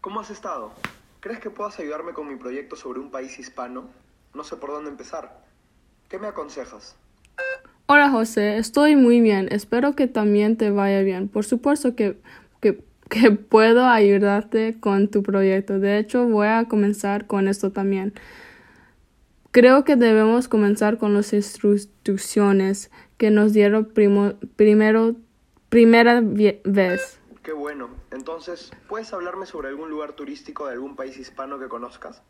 ¿Cómo has estado? ¿Crees que puedas ayudarme con mi proyecto sobre un país hispano? No sé por dónde empezar. ¿Qué me aconsejas? Hola José, estoy muy bien. Espero que también te vaya bien. Por supuesto que, que, puedo ayudarte con tu proyecto. De hecho, voy a comenzar con esto también. Creo que debemos comenzar con las instrucciones que nos dieron primero, primera vez. Qué bueno. Entonces, ¿puedes hablarme sobre algún lugar turístico de algún país hispano que conozcas?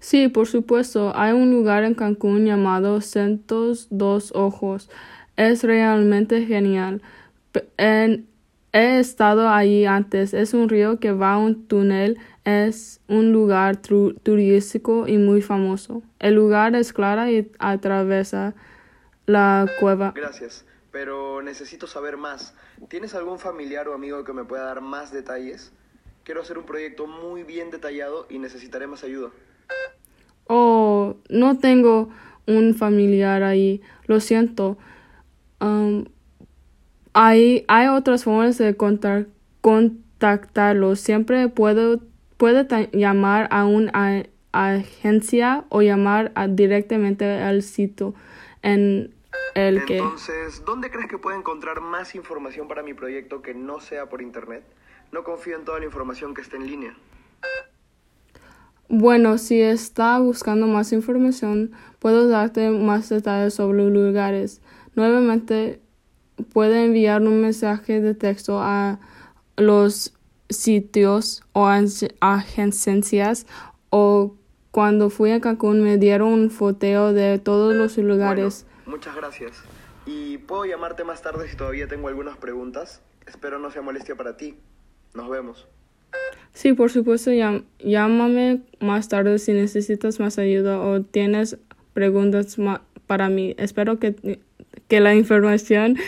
Sí, por supuesto. Hay un lugar en Cancún llamado Centos Dos Ojos. Es realmente genial. En, he estado allí antes. Es un río que va a un túnel. Es un lugar turístico y muy famoso. El lugar es clara y atraviesa la cueva. Gracias, pero necesito saber más. ¿Tienes algún familiar o amigo que me pueda dar más detalles? Quiero hacer un proyecto muy bien detallado y necesitaré más ayuda. Oh, no tengo un familiar ahí. Lo siento. Um, hay, otras formas de contar, contactarlo. Siempre puedo, puede llamar a una agencia o llamar directamente al sitio en el que... Entonces, ¿dónde crees que puedo encontrar más información para mi proyecto que no sea por internet? No confío en toda la información que esté en línea. Bueno, si está buscando más información, puedo darte más detalles sobre lugares. Nuevamente, puede enviar un mensaje de texto a los sitios o agencias o cuando fui a Cancún me dieron un foteo de todos los lugares. muchas gracias. ¿Y puedo llamarte más tarde si todavía tengo algunas preguntas? Espero no sea molestia para ti. Nos vemos. Sí, por supuesto, llámame más tarde si necesitas más ayuda o tienes preguntas para mí. Espero que, que la información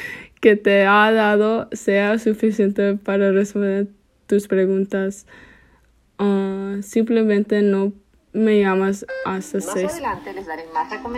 que te ha dado sea suficiente para resolver tus preguntas. Uh, simplemente no me llamas hasta más seis. adelante les daré más recomendaciones.